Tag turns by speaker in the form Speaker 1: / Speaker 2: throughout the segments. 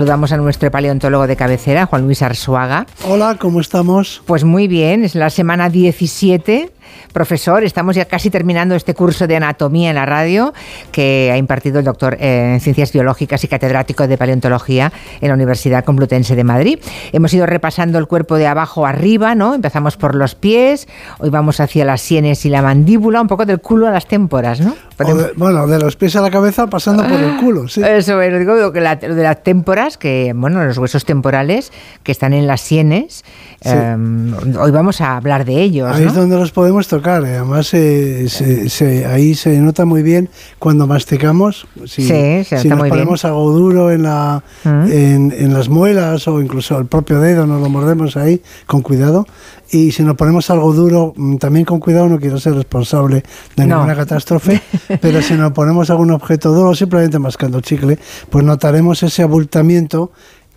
Speaker 1: Saludamos a nuestro paleontólogo de cabecera, Juan Luis Arzuaga.
Speaker 2: Hola, ¿cómo estamos?
Speaker 1: Pues muy bien, es la semana 17 profesor. Estamos ya casi terminando este curso de anatomía en la radio que ha impartido el doctor en Ciencias Biológicas y catedrático de Paleontología en la Universidad Complutense de Madrid. Hemos ido repasando el cuerpo de abajo arriba, ¿no? Empezamos por los pies, hoy vamos hacia las sienes y la mandíbula, un poco del culo a las témporas, ¿no?
Speaker 2: bueno, de los pies a la cabeza pasando por el culo, sí.
Speaker 1: Eso, es, digo que de las témporas, que, bueno, los huesos temporales que están en las sienes, em, hoy vamos a hablar de ellos.
Speaker 2: Ahí es donde los podemos tocar, eh. además ahí se nota muy bien cuando masticamos. Si,
Speaker 1: sí, se
Speaker 2: si nos ponemos algo duro en, la, mm. en, en las muelas o incluso el propio dedo, nos lo mordemos ahí con cuidado. Y si nos ponemos algo duro, mm, también con cuidado, no quiero ser responsable de ninguna catástrofe, pero si nos ponemos algún objeto duro, simplemente mascando chicle, pues notaremos ese abultamiento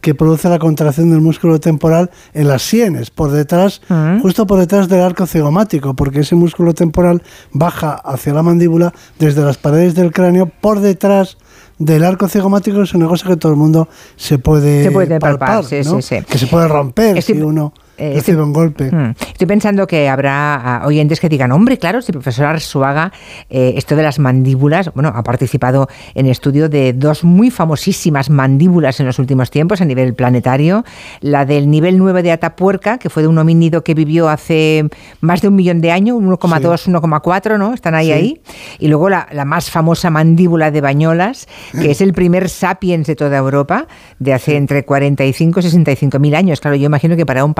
Speaker 2: que produce la contracción del músculo temporal en las sienes, por detrás, mm. justo por detrás del arco cigomático, porque ese músculo temporal baja hacia la mandíbula desde las paredes del cráneo por detrás del arco cigomático es una cosa que todo el mundo se puede,
Speaker 1: se puede palpar, sí, sí,
Speaker 2: que se puede romper si uno eh, estoy, un golpe. Hmm.
Speaker 1: estoy pensando que habrá ah, oyentes que digan, hombre, claro, si el profesor Arzuaga, eh, esto de las mandíbulas, bueno, ha participado en estudio de dos muy famosísimas mandíbulas en los últimos tiempos a nivel planetario, la del nivel 9 de Atapuerca, que fue de un homínido que vivió hace más de un millón de años, 1,2, 1,4, ¿no? Están ahí, ahí. Y luego la, la, más famosa mandíbula de Bañolas, que es el primer sapiens de toda Europa, de hace entre 45 y 65 mil años. Claro, yo imagino que para un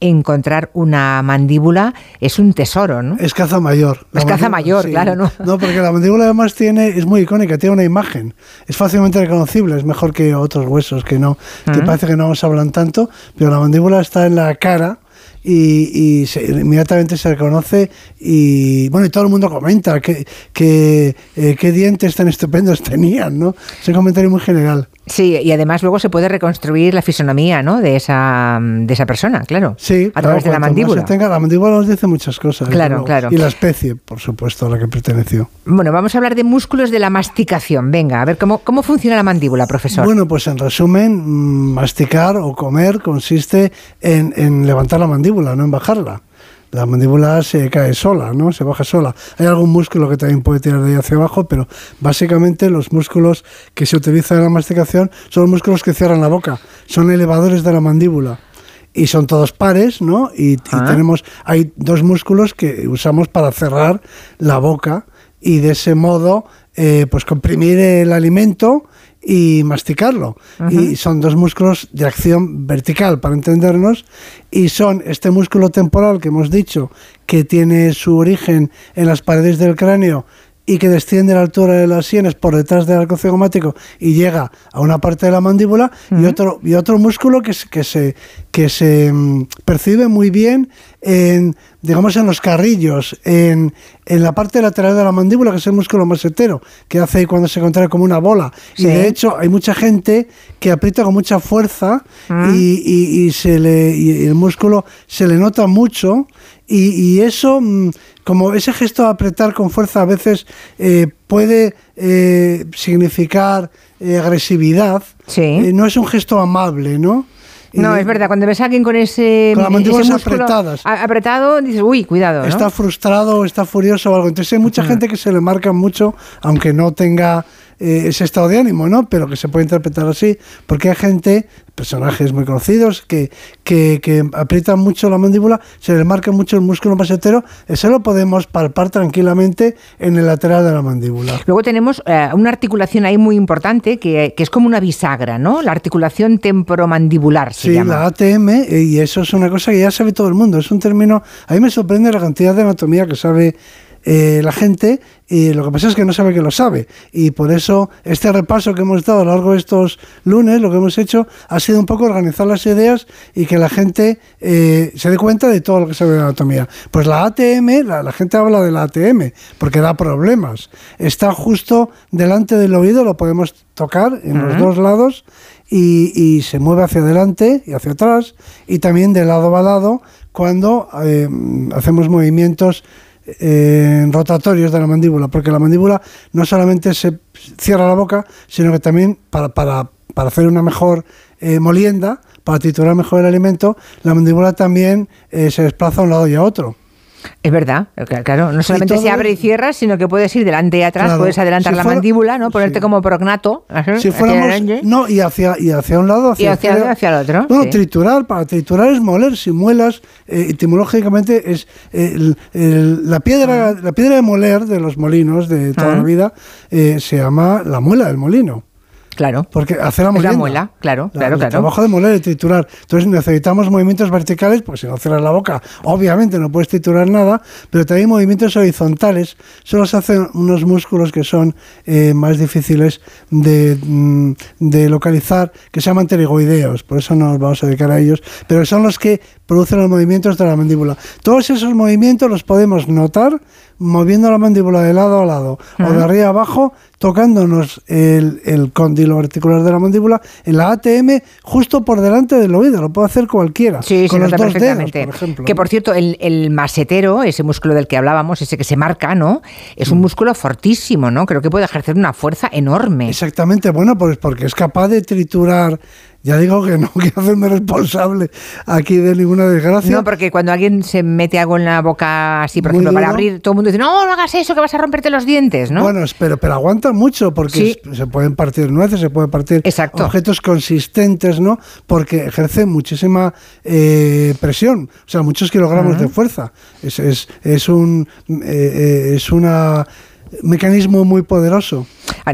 Speaker 1: encontrar una mandíbula es un tesoro, ¿no?
Speaker 2: Es caza mayor.
Speaker 1: es caza mayor, claro, ¿no?
Speaker 2: No, porque la mandíbula además tiene, es muy icónica, tiene una imagen. Es fácilmente reconocible, es mejor que otros huesos que no, que parece que no nos hablan tanto, pero la mandíbula está en la cara y, inmediatamente se reconoce y bueno y todo el mundo comenta que, que eh, qué dientes tan estupendos tenían, ¿no? Es un comentario muy general.
Speaker 1: Sí, y además luego se puede reconstruir la fisonomía ¿no? de, esa, de esa persona, claro.
Speaker 2: Sí,
Speaker 1: a través de la mandíbula.
Speaker 2: Tenga, la mandíbula nos dice muchas cosas.
Speaker 1: Claro, claro.
Speaker 2: Y la especie, por supuesto, a la que perteneció.
Speaker 1: Bueno, vamos a hablar de músculos de la masticación. Venga, a ver cómo, cómo funciona la mandíbula, profesor.
Speaker 2: Bueno, pues en resumen, mm, masticar o comer consiste en, en levantar la mandíbula, no en bajarla la mandíbula se cae sola, ¿no? Se baja sola. Hay algún músculo que también puede tirar de ahí hacia abajo, pero básicamente los músculos que se utilizan en la masticación son los músculos que cierran la boca, son elevadores de la mandíbula. Y son todos pares, ¿no? Y, ah. tenemos, hay dos músculos que usamos para cerrar la boca y de ese modo, eh, pues comprimir el alimento y masticarlo. Y son dos músculos de acción vertical, para entendernos, y son este músculo temporal que hemos dicho que tiene su origen en las paredes del cráneo y que desciende a la altura de las sienes por detrás del arco cigomático y llega a una parte de la mandíbula y otro y otro músculo que, que se que se mm, percibe muy bien en digamos en los carrillos en, en, la parte lateral de la mandíbula que es el músculo masetero que hace cuando se contrae como una bola. Y de hecho hay mucha gente que aprieta con mucha fuerza y, y, se le y el músculo se le nota mucho y, y eso mm, como ese gesto de apretar con fuerza a veces eh, puede eh, significar eh, agresividad, no es un gesto amable, ¿no?
Speaker 1: No, es verdad, cuando ves a alguien con ese,
Speaker 2: con apretadas.
Speaker 1: apretado, dices, uy, cuidado.
Speaker 2: Está frustrado, está furioso o algo. Entonces hay mucha gente que se le marca mucho, aunque no tenga ese estado de ánimo, ¿no? Pero que se puede interpretar así, porque hay gente, personajes muy conocidos, que, que, aprietan mucho la mandíbula, se les marca mucho el músculo masetero, eso lo podemos palpar tranquilamente en el lateral de la mandíbula.
Speaker 1: Luego tenemos eh, una articulación ahí muy importante que, que, es como una bisagra, ¿no? La articulación temporomandibular se
Speaker 2: sí,
Speaker 1: llama.
Speaker 2: la ATM, eh, y eso es una cosa que ya sabe todo el mundo, es un término, a mí me sorprende la cantidad de anatomía que sabe eh, la gente y lo que pasa es que no sabe que lo sabe. Y por eso este repaso que hemos dado a lo largo de estos lunes, lo que hemos hecho ha sido un poco organizar las ideas y que la gente eh, se dé cuenta de todo lo que sabe de anatomía. Pues la ATM, la, gente habla de la ATM porque da problemas. Está justo delante del oído, lo podemos tocar en los dos lados y, se mueve hacia adelante y hacia atrás y también de lado a lado cuando eh, hacemos movimientos rotatorios de la mandíbula, porque la mandíbula no solamente se cierra la boca, sino que también para, para para hacer una mejor eh, molienda, para triturar mejor el alimento, la mandíbula también eh, se desplaza a un lado y a otro.
Speaker 1: Es verdad, claro, no solamente se abre y cierra, sino que puedes ir delante y atrás, puedes adelantar la mandíbula, ¿no? Ponerte como prognato.
Speaker 2: Si fuéramos, no, y hacia, y hacia un lado, hacia,
Speaker 1: y hacia, hacia, el otro.
Speaker 2: No, triturar, para triturar es moler, si muelas, eh, etimológicamente es la, piedra, la piedra de moler de los molinos de toda la vida se llama la muela del molino.
Speaker 1: Claro.
Speaker 2: Porque hacer la
Speaker 1: molienda. La muela, claro, claro,
Speaker 2: el
Speaker 1: claro.
Speaker 2: trabajo de moler y triturar. Entonces necesitamos movimientos verticales, pues si no cierras la boca, obviamente no puedes triturar nada, pero también movimientos horizontales. Solo se hacen unos músculos que son eh, más difíciles de, mm, de, localizar, que se llaman pterigoideos, por eso no nos vamos a dedicar a ellos, pero son los que producen los movimientos de la mandíbula. Todos esos movimientos los podemos notar moviendo la mandíbula de lado a lado o de arriba a abajo, tocándonos el, el cóndilo articular de la mandíbula en la ATM justo por delante del oído. Lo puede hacer cualquiera.
Speaker 1: Sí, con los dos dedos, por ejemplo. Que por cierto, el, el, masetero, ese músculo del que hablábamos, ese que se marca, ¿no? Es un mm. músculo fortísimo, ¿no? Creo que puede ejercer una fuerza enorme.
Speaker 2: Exactamente, bueno, pues porque es capaz de triturar ya digo que no quiero hacerme responsable aquí de ninguna desgracia.
Speaker 1: No, porque cuando alguien se mete algo en la boca así, por ejemplo, para abrir, todo el mundo dice, no, no hagas eso, que vas a romperte los dientes, ¿no?
Speaker 2: Bueno, pero, pero aguanta mucho porque se pueden partir nueces, se pueden partir objetos consistentes, ¿no? Porque ejerce muchísima eh, presión, o sea, muchos kilogramos de fuerza. Es, es, es un, eh, eh, es una mecanismo muy poderoso.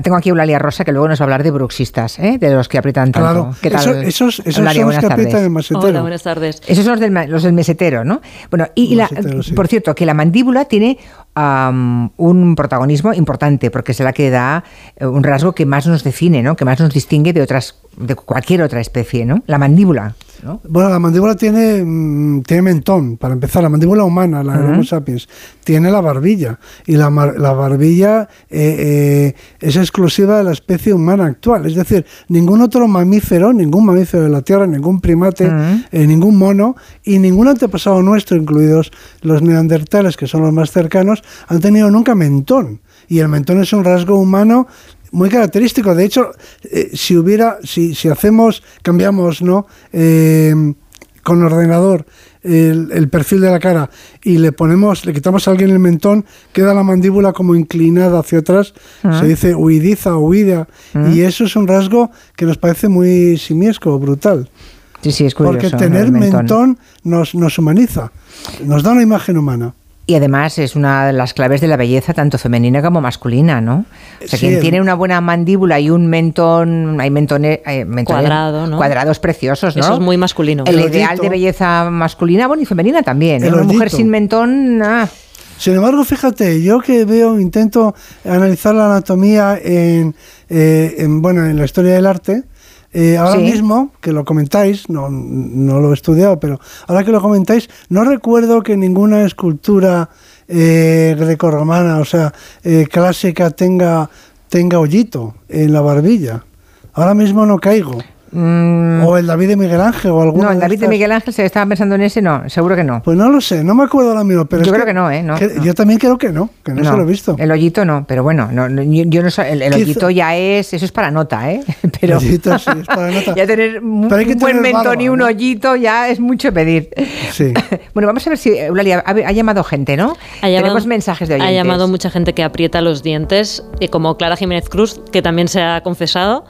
Speaker 1: Tengo aquí Eulalia Rosa que luego nos va a hablar de bruxistas, ¿eh? de los que aprietan tanto.
Speaker 2: Claro, ¿Qué tal? esos, esos son los que aprietan el masetero.
Speaker 3: Hola, buenas tardes.
Speaker 1: Esos son los del, los del mesetero, ¿no? Bueno, y, la, por cierto, que la mandíbula tiene un protagonismo importante porque es la que da eh, un rasgo que más nos define, ¿no? que más nos distingue de otras de cualquier otra especie, ¿no? La mandíbula.
Speaker 2: Bueno, la mandíbula tiene, mm, tiene mentón, para empezar, la mandíbula humana, la de Homo sapiens, tiene la barbilla, y la, la barbilla eh, eh, es exclusiva de la especie humana actual, es decir, ningún otro mamífero, ningún mamífero de la Tierra, ningún primate, ningún mono, y ningún antepasado nuestro, incluidos los neandertales, que son los más cercanos, han tenido nunca mentón. Y el mentón es un rasgo humano muy característico. De hecho, eh, si hubiera, si, si hacemos, cambiamos, ¿no? Eh, con ordenador el, perfil de la cara y le ponemos, le quitamos a alguien el mentón, queda la mandíbula como inclinada hacia atrás, ah. se dice huidiza o huida, ah. y eso es un rasgo que nos parece muy simiesco, brutal.
Speaker 1: Sí, sí, es curioso.
Speaker 2: Porque tener mentón, nos, nos humaniza, nos da una imagen humana.
Speaker 1: Y además es una de las claves de la belleza, tanto femenina como masculina, ¿no? O sea, quien tiene una buena mandíbula y un mentón, hay mentones,
Speaker 3: Cuadrado, ¿no?
Speaker 1: cuadrados preciosos, ¿no?
Speaker 3: Eso es muy masculino.
Speaker 1: El, ideal de belleza masculina, bueno, y femenina también. ¿eh? Una mujer sin mentón, ah.
Speaker 2: Sin embargo, fíjate, yo que veo, intento analizar la anatomía en, eh, en bueno, en la historia del arte, eh, ahora mismo, que lo comentáis, no, no lo he estudiado, pero ahora que lo comentáis, no recuerdo que ninguna escultura eh, grecorromana, o sea, eh, clásica, tenga, tenga hoyito en la barbilla. Ahora mismo no caigo. Mm. O el David de Miguel Ángel o alguno.
Speaker 1: No, el David de, Miguel Ángel se estaba pensando en ese, no, seguro que no.
Speaker 2: Pues no lo sé, no me acuerdo ahora mismo. Pero
Speaker 1: yo creo que, no, ¿eh?
Speaker 2: Yo también creo que no, que no, se lo he visto.
Speaker 1: El hoyito no, pero bueno, no, yo, no sé, el, hoyito ya es, eso es para nota, ¿eh?
Speaker 2: Pero, el hoyito sí, es para nota.
Speaker 1: ya tener un, buen mentón y un hoyito ya es mucho pedir.
Speaker 2: Sí.
Speaker 1: bueno, vamos a ver si Eulalia ha, llamado gente, ¿no? Tenemos mensajes de oyentes.
Speaker 3: Ha llamado mucha gente que aprieta los dientes, y como Clara Jiménez Cruz, que también se ha confesado.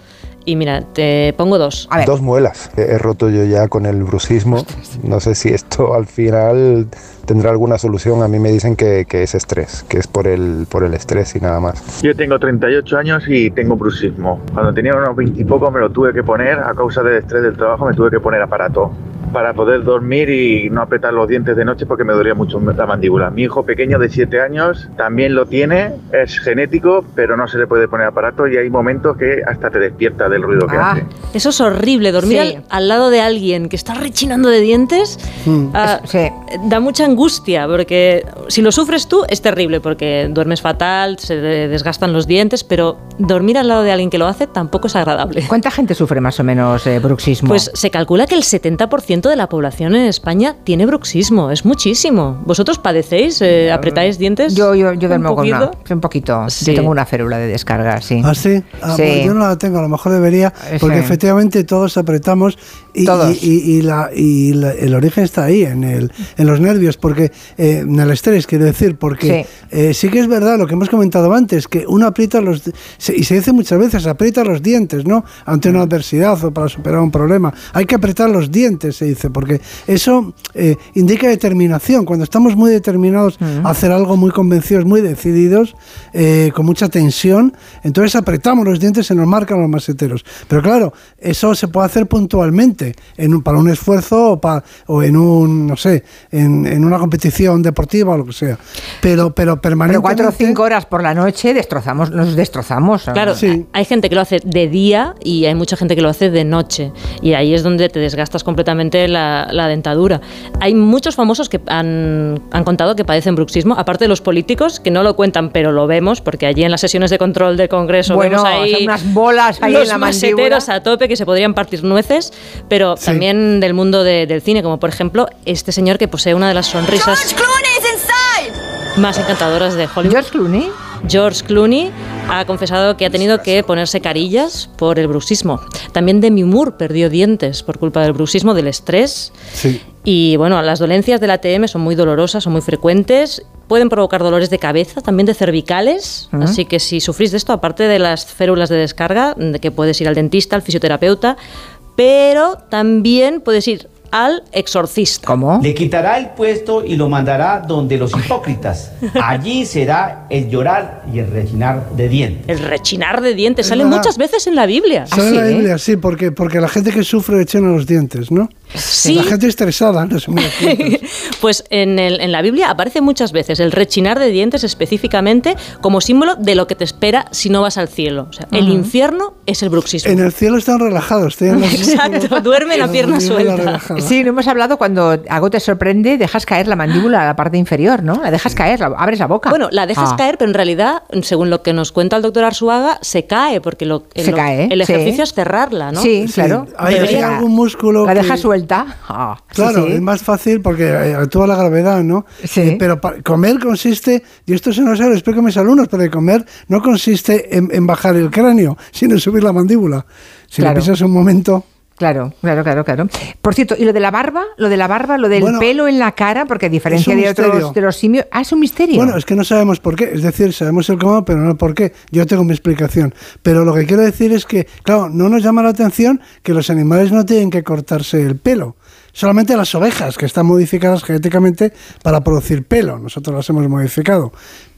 Speaker 3: Y mira, te pongo dos.
Speaker 4: Dos muelas. He roto yo ya con el bruxismo. No sé si esto al final tendrá alguna solución. A mí me dicen que, es estrés, que es por el, por el estrés y nada más.
Speaker 5: Yo tengo 38 años y tengo bruxismo. Cuando tenía unos 20 y poco me lo tuve que poner, a causa del estrés del trabajo, me tuve que poner aparato para poder dormir y no apretar los dientes de noche porque me dolía mucho la mandíbula. Mi hijo pequeño de 7 años también lo tiene, es genético, pero no se le puede poner aparato y hay momentos que hasta te despierta del ruido que ah, hace.
Speaker 3: Eso es horrible, dormir al, lado de alguien que está rechinando de dientes mm. ah, da mucha angustia porque si lo sufres tú es terrible porque duermes fatal, se desgastan los dientes, pero dormir al lado de alguien que lo hace tampoco es agradable.
Speaker 1: ¿Cuánta gente sufre más o menos eh, bruxismo?
Speaker 3: Pues se calcula que el 70% 30% de la población en España tiene bruxismo, es muchísimo. ¿Vosotros padecéis? Eh, ¿Apretáis dientes?
Speaker 1: Yo, yo, yo duermo con una, un poquito. Yo tengo una férula de descarga, sí.
Speaker 2: ¿Ah, sí? Ah, pues yo no la tengo, a lo mejor debería, porque efectivamente todos apretamos y, y, la, y el origen está ahí, en, el, en los nervios, porque eh, en el estrés, quiero decir, porque eh, sí. que es verdad lo que hemos comentado antes, que uno aprieta los... y se dice muchas veces, aprieta los dientes, ¿no? Ante una adversidad o para superar un problema. Hay que apretar los dientes, se dice, porque eso eh, indica determinación. Cuando estamos muy determinados a hacer algo muy convencidos, muy decididos, con mucha tensión, entonces apretamos los dientes, se nos marcan los maseteros. Pero claro, eso se puede hacer puntualmente en para un esfuerzo o, o en un, no sé, en, en, una competición deportiva o lo que sea. Pero, pero permanentemente...
Speaker 1: Pero cuatro o cinco horas por la noche destrozamos, nos destrozamos.
Speaker 3: Claro, hay gente que lo hace de día y hay mucha gente que lo hace de noche. Y ahí es donde te desgastas completamente la, la dentadura. Hay muchos famosos que han, han contado que padecen bruxismo, aparte de los políticos, que no lo cuentan, pero lo vemos, porque allí en las sesiones de control del Congreso
Speaker 1: bueno,
Speaker 3: vemos ahí
Speaker 1: unas bolas ahí
Speaker 3: los
Speaker 1: en la
Speaker 3: maseteros a tope que se podrían partir nueces, pero también del mundo del cine, como por ejemplo este señor que posee una de las sonrisas más encantadoras de Hollywood.
Speaker 1: George Clooney.
Speaker 3: George Clooney ha confesado que ha tenido que ponerse carillas por el bruxismo. También Demi Moore perdió dientes por culpa del bruxismo, del estrés. Y bueno, las dolencias del ATM son muy dolorosas, son muy frecuentes. Pueden provocar dolores de cabeza, también de cervicales. Así que si sufrís de esto, aparte de las férulas de descarga, de que puedes ir al dentista, al fisioterapeuta, pero también puedes ir al exorcista.
Speaker 1: ¿Cómo?
Speaker 6: Le quitará el puesto y lo mandará donde los hipócritas. Allí será el llorar y el rechinar de dientes.
Speaker 3: El rechinar de dientes sale muchas veces en la Biblia.
Speaker 2: Sale en la Biblia, sí, porque, porque la gente que sufre rechina los dientes, ¿no?
Speaker 3: Sí.
Speaker 2: La gente estresada, no
Speaker 3: Pues en, el, en la Biblia aparece muchas veces el rechinar de dientes específicamente como símbolo de lo que te espera si no vas al cielo. O sea, el infierno es el bruxismo.
Speaker 2: En el cielo están relajados.
Speaker 3: Exacto, duermen a pierna suelta.
Speaker 1: Sí, no hemos hablado cuando algo te sorprende, dejas caer la mandíbula a la parte inferior, ¿no? La dejas caer, abres la boca.
Speaker 3: Bueno, la dejas
Speaker 1: Ah.
Speaker 3: caer, pero en realidad, según lo que nos cuenta el doctor Arzuaga, se cae, porque lo,
Speaker 1: Se
Speaker 3: lo-
Speaker 1: cae,
Speaker 3: el ejercicio
Speaker 1: sí.
Speaker 3: es cerrarla, ¿no?
Speaker 1: Sí, claro.
Speaker 2: Hay, algún músculo.
Speaker 1: La
Speaker 2: que-
Speaker 1: dejas suelta. Ah,
Speaker 2: Claro,
Speaker 1: sí.
Speaker 2: es más fácil porque eh, actúa la gravedad, ¿no?
Speaker 1: Sí.
Speaker 2: Eh, pero comer consiste, y esto se nos lo explico a mis alumnos, pero comer no consiste en, en bajar el cráneo, sino en subir la mandíbula. Si
Speaker 1: Claro.
Speaker 2: le pisas un momento.
Speaker 1: Claro, claro, claro, claro. Por cierto, y lo de la barba, lo de la barba, lo del
Speaker 2: Bueno,
Speaker 1: pelo en la cara, porque a diferencia de otros de los simios, ah, es un misterio.
Speaker 2: Bueno, es que no sabemos por qué. Es decir, sabemos el cómo, pero no el por qué. Yo tengo mi explicación. Pero lo que quiero decir es que, claro, no nos llama la atención que los animales no tienen que cortarse el pelo. Solamente las ovejas, que están modificadas genéticamente para producir pelo. Nosotros las hemos modificado.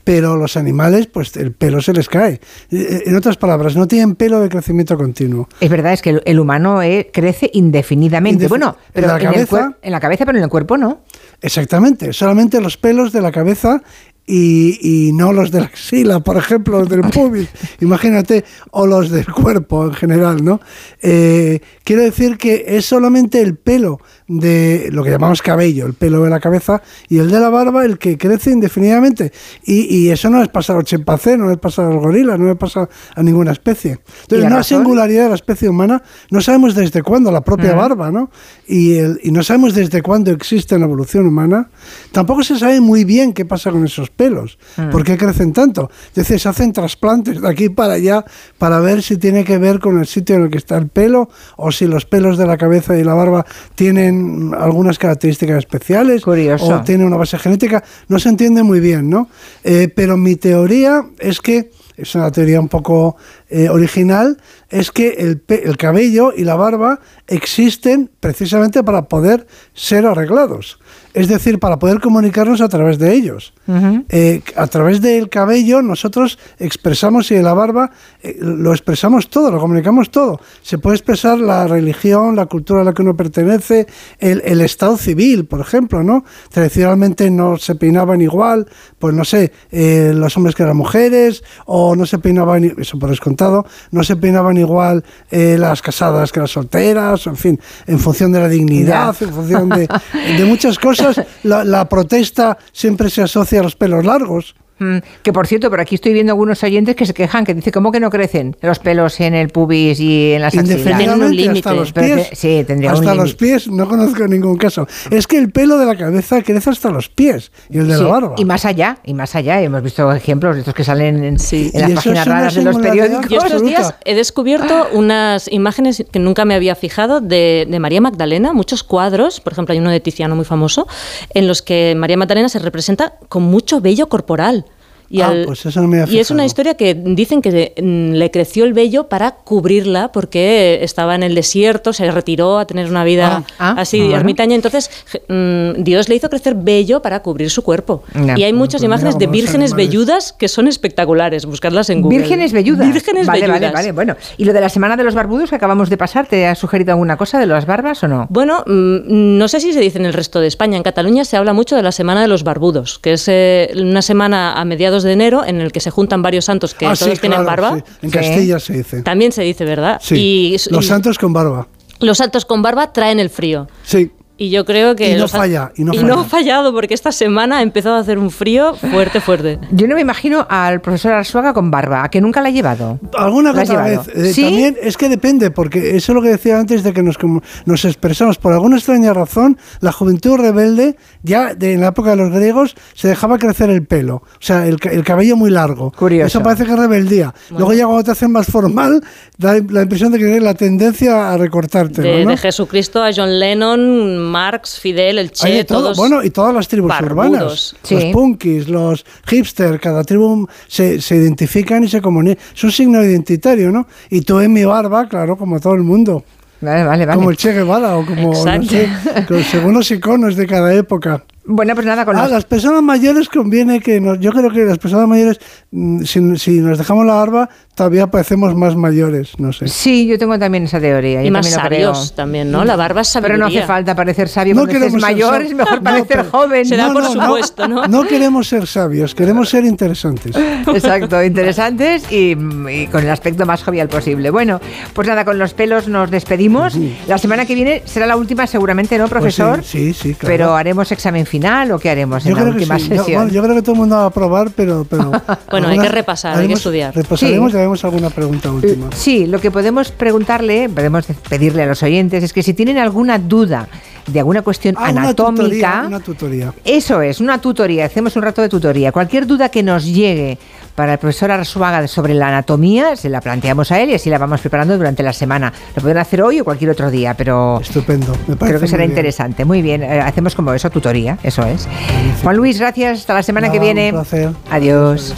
Speaker 2: Pero los animales, pues el pelo se les cae. Eh, En otras palabras, no tienen pelo de crecimiento continuo.
Speaker 1: Es verdad, es que el, humano eh, crece indefinidamente.
Speaker 2: Indefi-
Speaker 1: bueno,
Speaker 2: en
Speaker 1: pero
Speaker 2: la
Speaker 1: en, el
Speaker 2: cabeza-
Speaker 1: en la cabeza, pero en el cuerpo no.
Speaker 2: Exactamente, solamente los pelos de la cabeza y, y no los de la axila, por ejemplo, los del pubis, imagínate, o los del cuerpo en general, ¿no? Eh, quiero decir que es solamente el pelo de lo que llamamos cabello, el pelo de la cabeza, y el de la barba el que crece indefinidamente. Y, y eso no les pasa a los chimpancés, no les pasa a los gorilas, no les pasa a ninguna especie.
Speaker 1: ¿Y
Speaker 2: Entonces,
Speaker 1: la
Speaker 2: una
Speaker 1: razón?
Speaker 2: singularidad de la especie humana, no sabemos desde cuándo, la propia barba, ¿no? Y, el- y no sabemos desde cuándo existe en la evolución humana. Tampoco se sabe muy bien qué pasa con esos pelos, por qué crecen tanto. Es decir, se hacen trasplantes de aquí para allá para ver si tiene que ver con el sitio en el que está el pelo o si los pelos de la cabeza y la barba tienen algunas características especiales
Speaker 1: Curioso.
Speaker 2: o tienen una base genética. No se entiende muy bien, ¿no? Eh, pero mi teoría es que es una teoría un poco eh, original, es que el, el cabello y la barba existen precisamente para poder ser arreglados. Es decir, para poder comunicarnos a través de ellos. Eh, a través del cabello nosotros expresamos y de la barba eh, lo expresamos todo, lo comunicamos todo. Se puede expresar la religión, la cultura a la que uno pertenece, el, el estado civil, por ejemplo, ¿no? Tradicionalmente no se peinaban igual, pues no sé, los hombres que las mujeres, o no se peinaban, eso por descontado, no se peinaban igual eh, las casadas que las solteras, en fin, en función de la dignidad,
Speaker 1: Ya.
Speaker 2: en función de, de muchas cosas, la, la protesta siempre se asocia a los pelos largos.
Speaker 1: Mm, que por cierto, por aquí estoy viendo algunos oyentes que se quejan, que dice, ¿cómo que no crecen los pelos en el pubis y en las axilas?
Speaker 2: hasta los pies.
Speaker 1: sí, tendría
Speaker 2: hasta los pies, no conozco ningún caso. Es que el pelo de la cabeza crece hasta los pies y el de la barba.
Speaker 1: Y más allá, y más allá. Hemos visto ejemplos de estos que salen en, las páginas raras de los periódicos.
Speaker 3: Yo estos días he descubierto unas imágenes que nunca me había fijado de, de María Magdalena, muchos cuadros, por ejemplo, hay uno de Tiziano muy famoso, en los que María Magdalena se representa con mucho vello corporal. Y,
Speaker 2: ah, pues y
Speaker 3: es una historia que dicen que mm, le creció el vello para cubrirla porque estaba en el desierto, se retiró a tener una vida ah, ah, así ermitaña. Entonces mm, Dios le hizo crecer vello para cubrir su cuerpo. y hay muchas pues imágenes de vírgenes velludas que son espectaculares. Buscarlas en Google.
Speaker 1: Vírgenes velludas.
Speaker 3: Vírgenes
Speaker 1: vale,
Speaker 3: velludas.
Speaker 1: Vale, vale, bueno. ¿Y lo de la semana de los barbudos que acabamos de pasar, te ha sugerido alguna cosa de las barbas o no?
Speaker 3: Bueno, mm, no sé si se dice en el resto de España. En Cataluña se habla mucho de la semana de los barbudos, que es eh, una semana a mediados de enero en el que se juntan varios santos que ah, todos tienen barba.
Speaker 2: En Castilla se dice.
Speaker 3: También se dice, ¿verdad?
Speaker 2: Sí. los santos con barba.
Speaker 3: Los santos con barba traen el frío.
Speaker 2: Sí.
Speaker 3: Y yo creo que...
Speaker 2: Y no falla. Y
Speaker 3: no, ha fallado porque esta semana ha empezado a hacer un frío fuerte, fuerte.
Speaker 1: Yo no me imagino al profesor Arsuaga con barba, a que nunca la ha llevado.
Speaker 2: Alguna otra vez. Eh, también es que depende, porque eso es lo que decía antes de que nos, nos expresamos. Por alguna extraña razón, la juventud rebelde, ya de, en la época de los griegos, se dejaba crecer el pelo. O sea, el, el cabello muy largo.
Speaker 1: Curioso.
Speaker 2: Eso parece que es rebeldía. Luego ya cuando te hacen más formal, da la impresión de que hay la tendencia a recortarte.
Speaker 3: De, de Jesucristo a John Lennon Marx, Fidel, el Che, todos.
Speaker 2: Bueno, y todas las tribus urbanas. Los punkis, los hipsters, cada tribu se, se identifican y se comunican. Es un signo identitario, ¿no? Y tú en mi barba, claro, como todo el mundo.
Speaker 1: Vale, vale, vale.
Speaker 2: Como el Che Guevara o como, no sé, según los iconos de cada época.
Speaker 1: Bueno, pues nada, con
Speaker 2: ah, las personas mayores conviene que nos, yo creo que las personas mayores, mm, si, si, nos dejamos la barba, todavía parecemos más mayores, no sé.
Speaker 1: Sí, yo tengo también esa teoría.
Speaker 3: Y más sabios también, ¿no? La barba es sabiduría.
Speaker 1: Pero no hace falta parecer sabio no cuando eres mayor, es mejor parecer joven.
Speaker 3: Se da por supuesto, ¿no?
Speaker 2: No queremos ser sabios, queremos ser interesantes.
Speaker 1: Exacto, interesantes y, con el aspecto más jovial posible. Bueno, pues nada, con los pelos nos despedimos. La semana que viene será la última seguramente, ¿no, pues profesor?
Speaker 2: sí, sí, claro.
Speaker 1: Pero haremos examen final final o qué haremos en la última sesión?
Speaker 2: Yo, creo que todo el mundo va a probar, pero... pero
Speaker 3: bueno, hay que repasar, hay que estudiar.
Speaker 2: Repasaremos y haremos alguna pregunta última.
Speaker 1: Sí, lo que podemos preguntarle, podemos pedirle a los oyentes, es que si tienen alguna duda de alguna cuestión
Speaker 2: ah,
Speaker 1: anatómica.
Speaker 2: Una tutoría,
Speaker 1: Eso es, una tutoría. Hacemos un rato de tutoría. Cualquier duda que nos llegue para el profesor Arzuaga sobre la anatomía, se la planteamos a él y así la vamos preparando durante la semana. Lo pueden hacer hoy o cualquier otro día, pero
Speaker 2: estupendo.
Speaker 1: creo que será interesante. Muy bien, eh, hacemos como eso, tutoría, eso es. Juan Luis, gracias. Hasta la semana que viene.
Speaker 2: Un placer.
Speaker 1: Adiós.